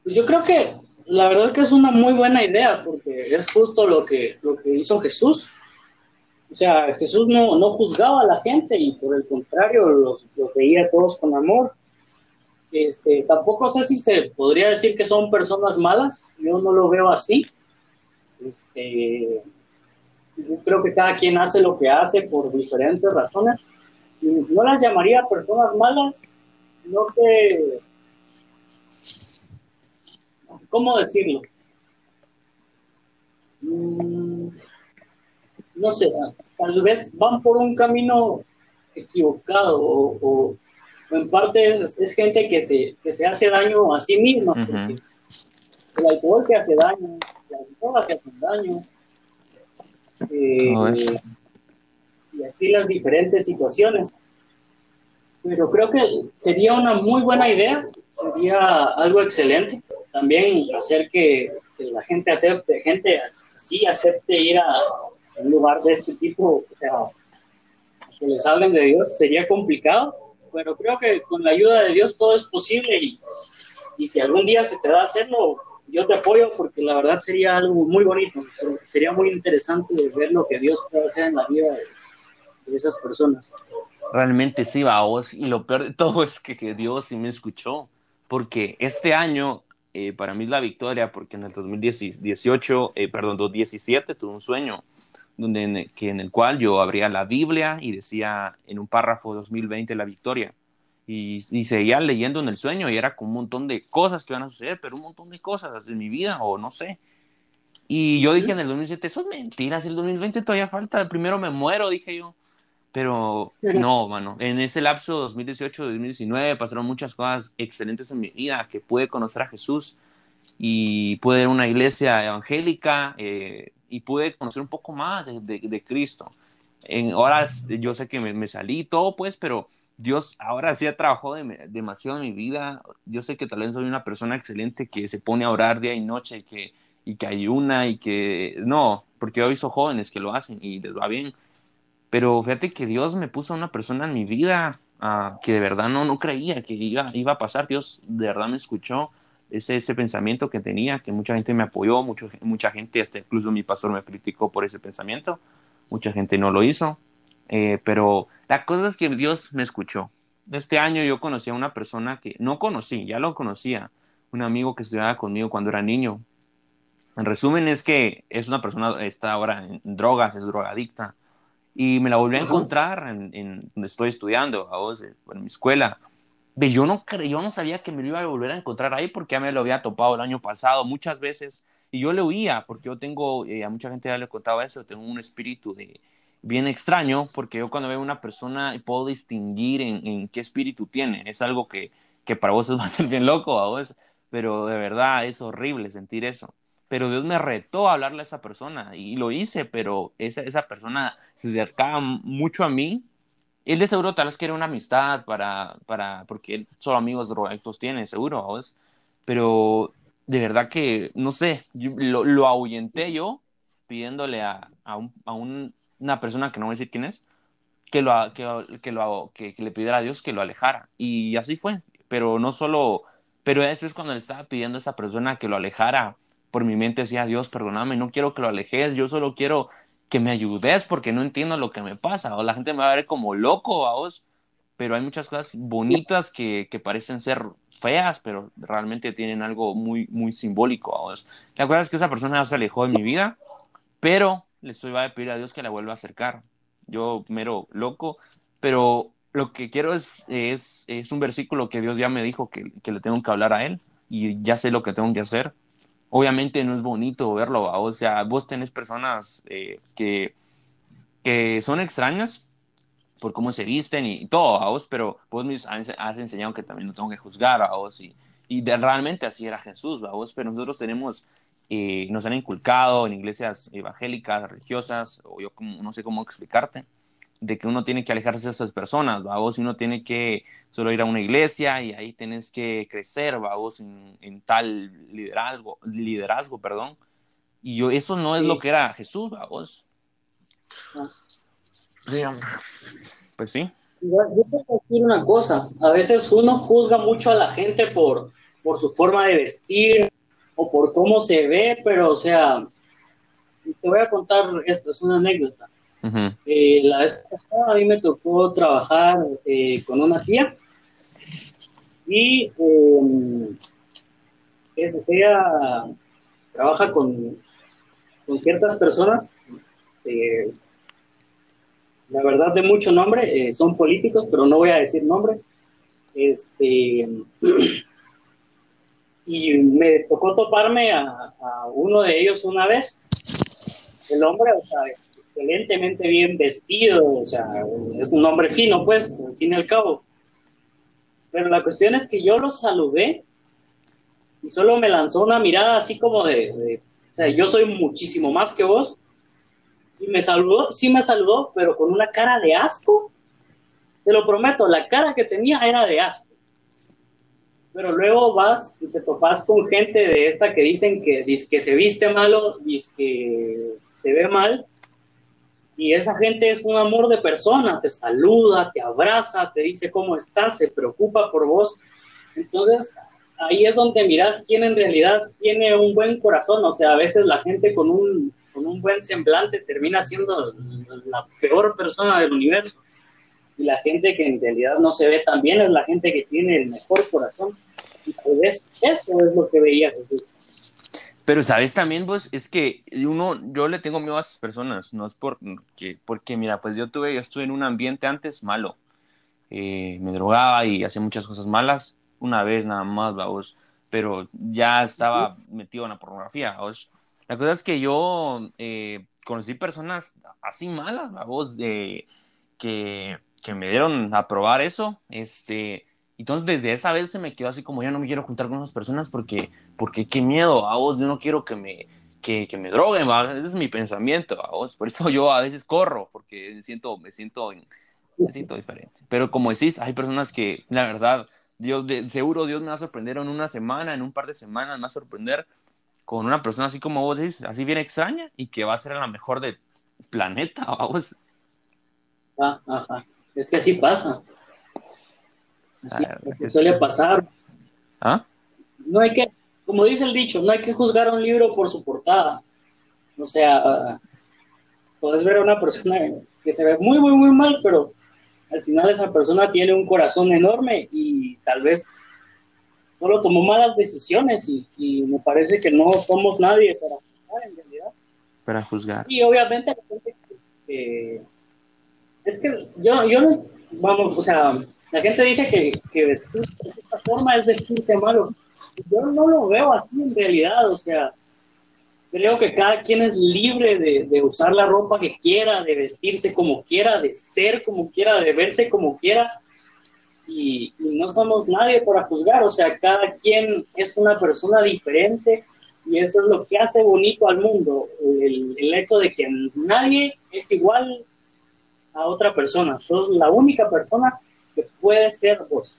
Pues yo creo que la verdad que es una muy buena idea, porque es justo lo que, lo que hizo Jesús. O sea, Jesús no, no juzgaba a la gente y por el contrario los, veía todos con amor. Este, tampoco sé si se podría decir que son personas malas, yo no lo veo así. Este, yo creo que cada quien hace lo que hace por diferentes razones. No las llamaría personas malas, sino que... ¿Cómo decirlo? Mm, no sé, tal vez van por un camino equivocado o en parte es, gente que se, que se hace daño a sí misma. El alcohol que hace daño, la droga que hace daño. Eh, y así las diferentes situaciones. Pero creo que sería una muy buena idea, sería algo excelente. También hacer que, la gente acepte, gente así acepte ir a un lugar de este tipo, o sea, que les hablen de Dios, sería complicado, pero creo que con la ayuda de Dios todo es posible y, y si algún día se te da hacerlo, yo te apoyo porque la verdad sería algo muy bonito, sería muy interesante ver lo que Dios puede hacer en la vida de, esas personas. Realmente sí, vos, y lo peor de todo es que, que Dios sí me escuchó, porque este año eh, para mí es la victoria, porque en el 2018, eh, perdón, 2017 tuve un sueño donde en el, que en el cual yo abría la Biblia y decía en un párrafo 2020 la victoria. Y, y, seguía leyendo en el sueño y era como un montón de cosas que van a suceder, pero un montón de cosas en mi vida o no sé. Y yo dije en el 2007, eso es mentira, si el 2020 todavía falta, primero me muero, dije yo. Pero no, mano, en ese lapso 2018-2019 pasaron muchas cosas excelentes en mi vida, que pude conocer a Jesús y pude ir a una iglesia evangélica eh, y pude conocer un poco más de, de, Cristo. En horas, yo sé que me, me salí todo, pues, pero Dios ahora sí ha trabajado demasiado en mi vida. Yo sé que tal vez soy una persona excelente que se pone a orar día y noche que, y que ayuna y que no, porque hoy son jóvenes que lo hacen y les va bien. Pero fíjate que Dios me puso a una persona en mi vida uh, que de verdad no, no creía que iba, iba a pasar. Dios de verdad me escuchó ese, ese pensamiento que tenía, que mucha gente me apoyó, mucho, mucha gente, hasta incluso mi pastor me criticó por ese pensamiento. Mucha gente no lo hizo eh, pero la cosa es que Dios me escuchó. Este año yo conocí a una persona que no conocí, ya lo conocía, un amigo que estudiaba conmigo cuando era niño. En resumen es que es una persona, está ahora en drogas, es drogadicta. Y me la volví a encontrar en, donde estoy estudiando, a vos, en mi escuela. Yo no, yo no sabía que me lo iba a volver a encontrar ahí porque ya me lo había topado el año pasado muchas veces y yo le huía porque yo tengo, eh, a mucha gente ya le contaba eso, tengo un espíritu de, bien extraño porque yo cuando veo una persona puedo distinguir en, qué espíritu tiene. Es algo que, que, para vos va a ser bien loco, a vos, pero de verdad es horrible sentir eso. Pero Dios me retó a hablarle a esa persona y lo hice, pero esa, esa persona se acercaba mucho a mí. Él de seguro tal vez quiere una amistad para, para, porque él solo amigos drogadictos tiene, seguro, vos. Pero de verdad que, no sé, lo, lo ahuyenté yo pidiéndole a, a, un, a, un, una persona que no voy a decir quién es, que, lo, que, que, lo, que, le pidiera a Dios que lo alejara. Y así fue. Pero no solo, pero eso es cuando le estaba pidiendo a esa persona que lo alejara. Por mi mente decía, Dios, perdóname, no quiero que lo alejes, yo solo quiero que me ayudes porque no entiendo lo que me pasa. O la gente me va a ver como loco a vos. Pero hay muchas cosas bonitas que, que parecen ser feas, pero realmente tienen algo muy, muy simbólico a vos. La verdad es que esa persona se alejó de mi vida, pero le estoy a pedir a Dios que la vuelva a acercar. Yo mero loco, pero lo que quiero es, es, es un versículo que Dios ya me dijo que, que, le tengo que hablar a Él y ya sé lo que tengo que hacer. Obviamente no es bonito verlo, o sea, vos tenés personas eh, que, que son extrañas por cómo se visten y todo, a vos, pero vos me has, enseñado que también no tengo que juzgar a vos y, y realmente así era Jesús, a vos, pero nosotros tenemos eh, nos han inculcado en iglesias evangélicas, religiosas, o yo no sé cómo explicarte, de que uno tiene que alejarse de esas personas, vos uno tiene que solo ir a una iglesia y ahí tienes que crecer, vos en, en, tal liderazgo, liderazgo, perdón. Y yo, eso no es lo que era Jesús, vos. Ah. Sí, Pues sí. Yo, yo decir una cosa, a veces uno juzga mucho a la gente por, por su forma de vestir, o por cómo se ve, pero o sea, te voy a contar esto, es una anécdota. Eh, la vez pasada a mí me tocó trabajar eh, con una tía y eh, ella trabaja con, con ciertas personas, la verdad de mucho nombre, son políticos, pero no voy a decir nombres. Este, y me tocó toparme a, uno de ellos una vez. El hombre, o sea, excelentemente bien vestido, o sea, es un hombre fino, pues, al fin y al cabo. Pero la cuestión es que yo lo saludé y solo me lanzó una mirada así como de, o sea, yo soy muchísimo más que vos. Y me saludó, sí me saludó, pero con una cara de asco. Te lo prometo, la cara que tenía era de asco. Pero luego vas y te topas con gente de esta que dicen que, que se viste malo, que se ve mal, y esa gente es un amor de persona, te saluda, te abraza, te dice cómo estás, se preocupa por vos. Entonces, ahí es donde miras quién en realidad tiene un buen corazón. O sea, a veces la gente con un, con un buen semblante termina siendo la peor persona del universo. Y la gente que en realidad no se ve tan bien es la gente que tiene el mejor corazón. Y pues eso es lo que veía Jesús. Pero sabes también vos, es que uno, yo le tengo miedo a esas personas, no es porque, porque mira, pues yo tuve, yo estuve en un ambiente antes malo, eh, me drogaba y hacía muchas cosas malas, una vez nada más, vos, pero ya estaba metido en la pornografía, vos. La cosa es que yo eh, conocí personas así malas, vos, de, que, que me dieron a probar eso, este, entonces, desde esa vez se me quedó así como ya no me quiero juntar con esas personas porque, porque qué miedo, a vos, yo no quiero que me, que, que me droguen, ese es mi pensamiento, a vos. Por eso yo a veces corro, porque me siento, me siento, me siento diferente. Pero como decís, hay personas que, la verdad, Dios, de, seguro Dios me va a sorprender en una semana, en un par de semanas, me va a sorprender con una persona así como vos decís, así bien extraña y que va a ser la mejor del planeta, vos. Ah, ajá. Es que así pasa. Así suele pasar. ¿Ah? No hay que, como dice el dicho, no hay que juzgar a un libro por su portada. O sea, puedes ver a una persona que se ve muy, muy, muy mal, pero al final esa persona tiene un corazón enorme y tal vez solo tomó malas decisiones y, me parece que no somos nadie para juzgar en realidad. Para juzgar. Y obviamente es que yo, yo, vamos, o sea, la gente dice que, que vestir de esta forma es vestirse malo. Yo no lo veo así en realidad, o sea, creo que cada quien es libre de, de, usar la ropa que quiera, de vestirse como quiera, de ser como quiera, de verse como quiera. Y, no somos nadie para juzgar, o sea, cada quien es una persona diferente y eso es lo que hace bonito al mundo, el, el hecho de que nadie es igual a otra persona, sos la única persona puede ser vos.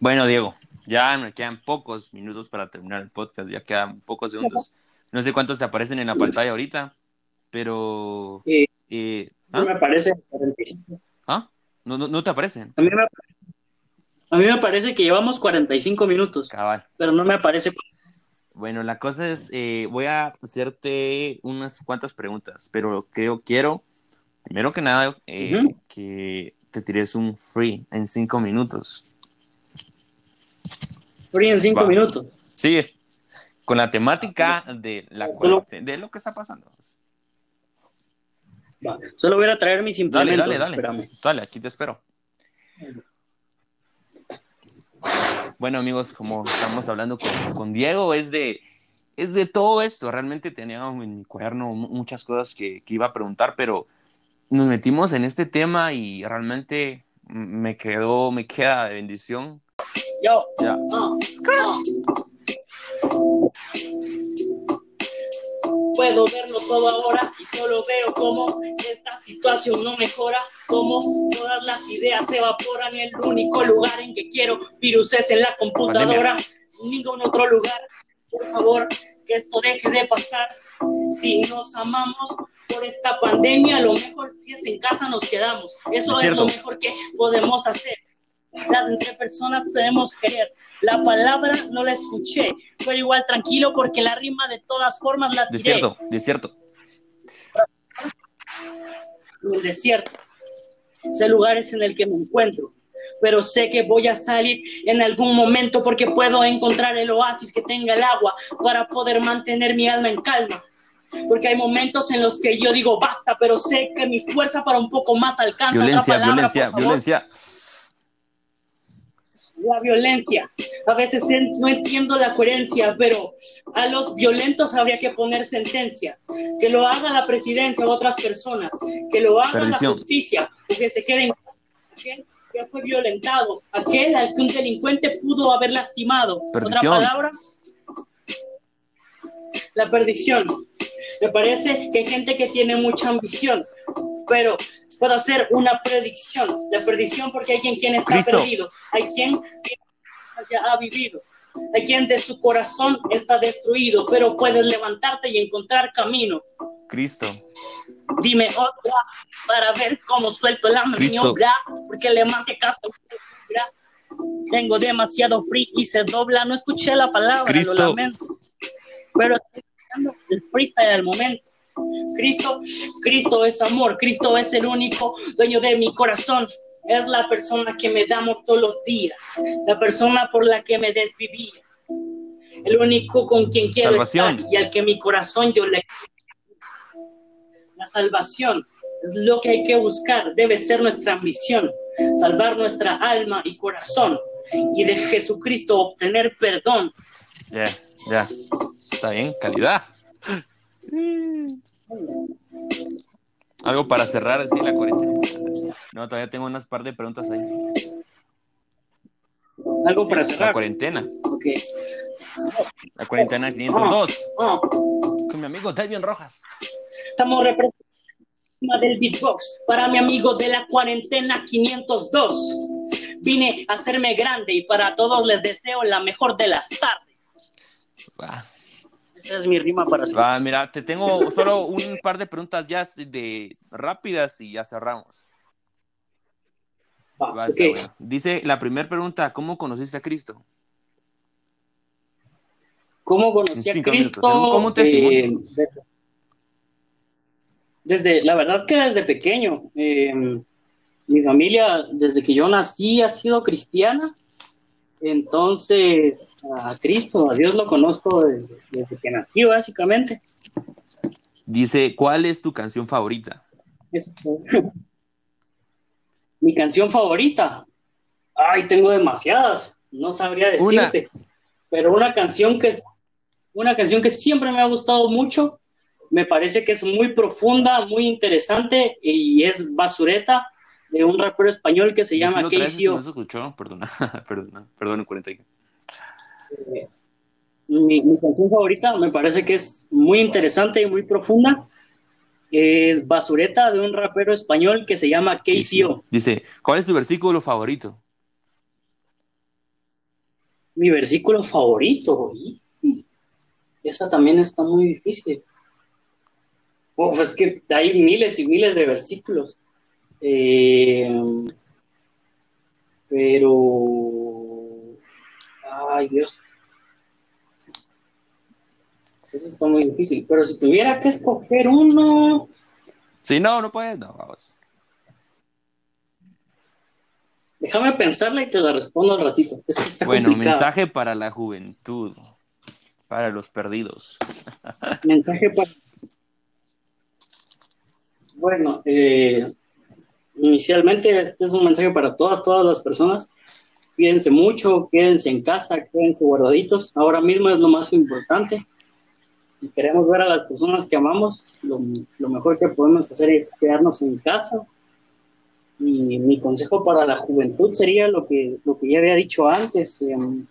Bueno, Diego, ya me quedan pocos minutos para terminar el podcast, ya quedan pocos segundos. No sé cuántos te aparecen en la pantalla ahorita, pero... Eh, eh, ¿ah? me aparece ¿Ah? ¿No, no, te aparecen? A mí, me, a mí me parece que llevamos 45 minutos. Cabal. Pero no me aparece. Bueno, la cosa es, eh, voy a hacerte unas cuantas preguntas, pero creo, quiero, primero que nada, que te tires un free en cinco minutos. Free en cinco minutos. Sí, con la temática de, la de lo que está pasando. Solo voy a traer mis implementos. Dale, dale, dale. Dale, aquí te espero. Bueno, amigos, como estamos hablando con, Diego, es de, es de todo esto. Realmente tenía en mi cuaderno muchas cosas que, que iba a preguntar, pero nos metimos en este tema y realmente me quedó, me queda de bendición. Yo. Ya. Puedo verlo todo ahora y solo veo cómo esta situación no mejora, cómo todas las ideas se evaporan el único lugar en que quiero virus es en la computadora, ningún otro lugar. Por favor, que esto deje de pasar. Si nos amamos, por esta pandemia, lo mejor si es en casa nos quedamos. Eso es, lo mejor que podemos hacer. Entre personas podemos querer. La palabra no la escuché, pero igual tranquilo porque la rima de todas formas la tiré. Desierto, desierto. el desierto. Ese lugar es en el que me encuentro pero sé que voy a salir en algún momento porque puedo encontrar el oasis que tenga el agua para poder mantener mi alma en calma. Porque hay momentos en los que yo digo basta, pero sé que mi fuerza para un poco más alcanza. Violencia, violencia, violencia. la violencia. A veces no entiendo la coherencia, pero a los violentos habría que poner sentencia. Que lo haga la presidencia u otras personas, que lo haga la justicia, que se queden que fue violentado, aquel al que un delincuente pudo haber lastimado. Otra palabra, la perdición. Me parece que hay gente que tiene mucha ambición, pero puedo hacer una predicción. La perdición porque hay quien, quien está perdido, hay quien ya ha vivido, hay quien de su corazón está destruido, pero puedes levantarte y encontrar camino. Cristo. Dime otra para ver cómo suelto la maniobra, porque le mate caso. Tengo demasiado free y se dobla. No escuché la palabra, Cristo. lo lamento. Pero estoy el freestyle al momento. Cristo, Cristo es amor, Cristo es el único dueño de mi corazón. Es la persona que me da amor todos los días, la persona por la que me desvivía, el único con quien quiero estar y al que mi corazón yo le. La salvación es lo que hay que buscar, debe ser nuestra ambición, salvar nuestra alma y corazón y de Jesucristo obtener perdón. Ya, ya, está bien, calidad. Algo para cerrar así la cuarentena. No, todavía tengo unas par de preguntas ahí. Algo para cerrar. La cuarentena. Ok. La cuarentena 502. Ah, ah. Con mi amigo David Rojas. Estamos representando del beatbox para mi amigo de la cuarentena 502. Vine a hacerme grande y para todos les deseo la mejor de las tardes. Esa es mi rima para Va, mira, te tengo solo un par de preguntas ya de rápidas y ya cerramos. Dice la primera pregunta, ¿cómo conociste a Cristo? ¿Cómo conocí a Cristo? ¿Cómo te eh, desde, la verdad que desde pequeño, eh, mi familia, desde que yo nací, ha sido cristiana. Entonces, a Cristo, a Dios lo conozco desde, que nací, básicamente. Dice, ¿cuál es tu canción favorita? Mi canción favorita. Ay, tengo demasiadas. No sabría decirte. Pero una canción que es una canción que siempre me ha gustado mucho. Me parece que es muy profunda, muy interesante y es basureta de un rapero español que se llama Casey No se escuchó, perdona, perdona, perdona, 40. Eh, mi, canción favorita me parece que es muy interesante y muy profunda. Es Basureta de un rapero español que se llama KCO. Dice, ¿cuál es tu versículo favorito? Mi versículo favorito. Esa también está muy difícil. Uf, es que hay miles y miles de versículos. Eh, pero, ay Dios, eso está muy difícil. Pero si tuviera que escoger uno. Si no, no puedes, no, vamos. Déjame pensarla y te la respondo al ratito. bueno, mensaje para la juventud, para los perdidos. mensaje para. Bueno, eh, inicialmente este es un mensaje para todas, todas las personas. Quédense mucho, quédense en casa, quédense guardaditos. Ahora mismo es lo más importante. Si queremos ver a las personas que amamos, lo, mejor que podemos hacer es quedarnos en casa. Y mi consejo para la juventud sería lo que, lo que ya había dicho antes. Em,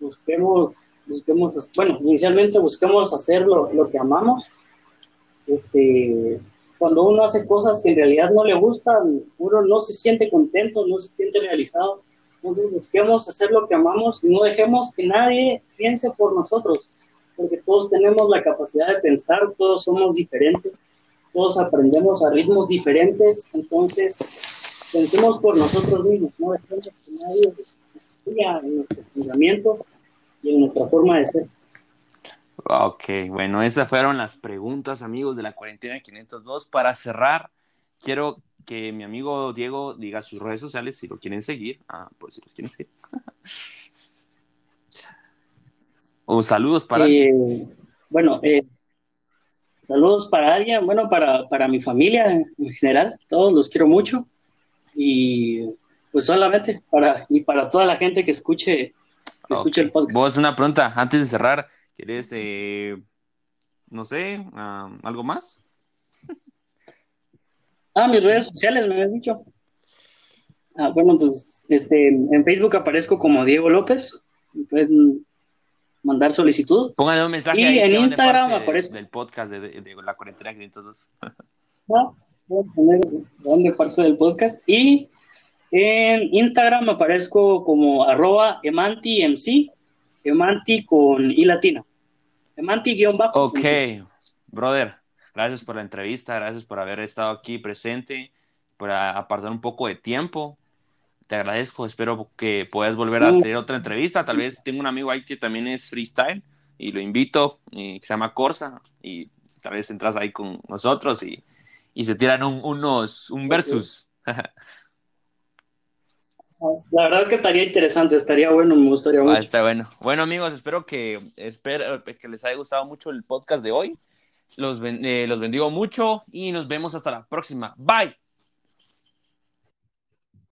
busquemos, busquemos, bueno, inicialmente busquemos hacer lo, lo que amamos. Este, cuando uno hace cosas que en realidad no le gustan, uno no se siente contento, no se siente realizado. Entonces busquemos hacer lo que amamos y no dejemos que nadie piense por nosotros, porque todos tenemos la capacidad de pensar, todos somos diferentes, todos aprendemos a ritmos diferentes, entonces pensemos por nosotros mismos, no dejemos que nadie en nuestros pensamientos y en nuestra forma de ser. Ok, bueno, esas fueron las preguntas, amigos de la cuarentena 502. Para cerrar, quiero que mi amigo Diego diga sus redes sociales si lo quieren seguir. Ah, pues si los quieren seguir. o saludos para. Eh, bueno, eh, saludos para alguien, bueno, para, para mi familia en general, todos los quiero mucho. Y pues solamente para, y para toda la gente que escuche, que escuche el podcast. Vos, una pregunta, antes de cerrar, ¿quieres, eh, no sé, ah, algo más? Ah, mis redes sociales, me habías dicho. Ah, bueno, pues este, en Facebook aparezco como Diego López. Pueden mandar solicitud. Pónganle un mensaje. Y ahí en Instagram aparezco. Del podcast de, de- de la cuarentena 502. ¿no? Voy a poner dónde parte del podcast. Y en Instagram aparezco como arroba emantimc, emanti con i latina. Emanti guion bajo. Ok, brother, gracias por la entrevista, gracias por haber estado aquí presente, por apartar un poco de tiempo. Te agradezco, espero que puedas volver a tener otra entrevista. Tal vez tengo un amigo ahí que también es freestyle y lo invito, y que se llama Corsa, y tal vez entras ahí con nosotros y, y se tiran un, unos, un versus. La verdad que estaría interesante, estaría bueno, me gustaría Ah, mucho. está bueno. Bueno, amigos, espero que, espero que les haya gustado mucho el podcast de hoy. Los, eh, los bendigo mucho y nos vemos hasta la próxima. Bye.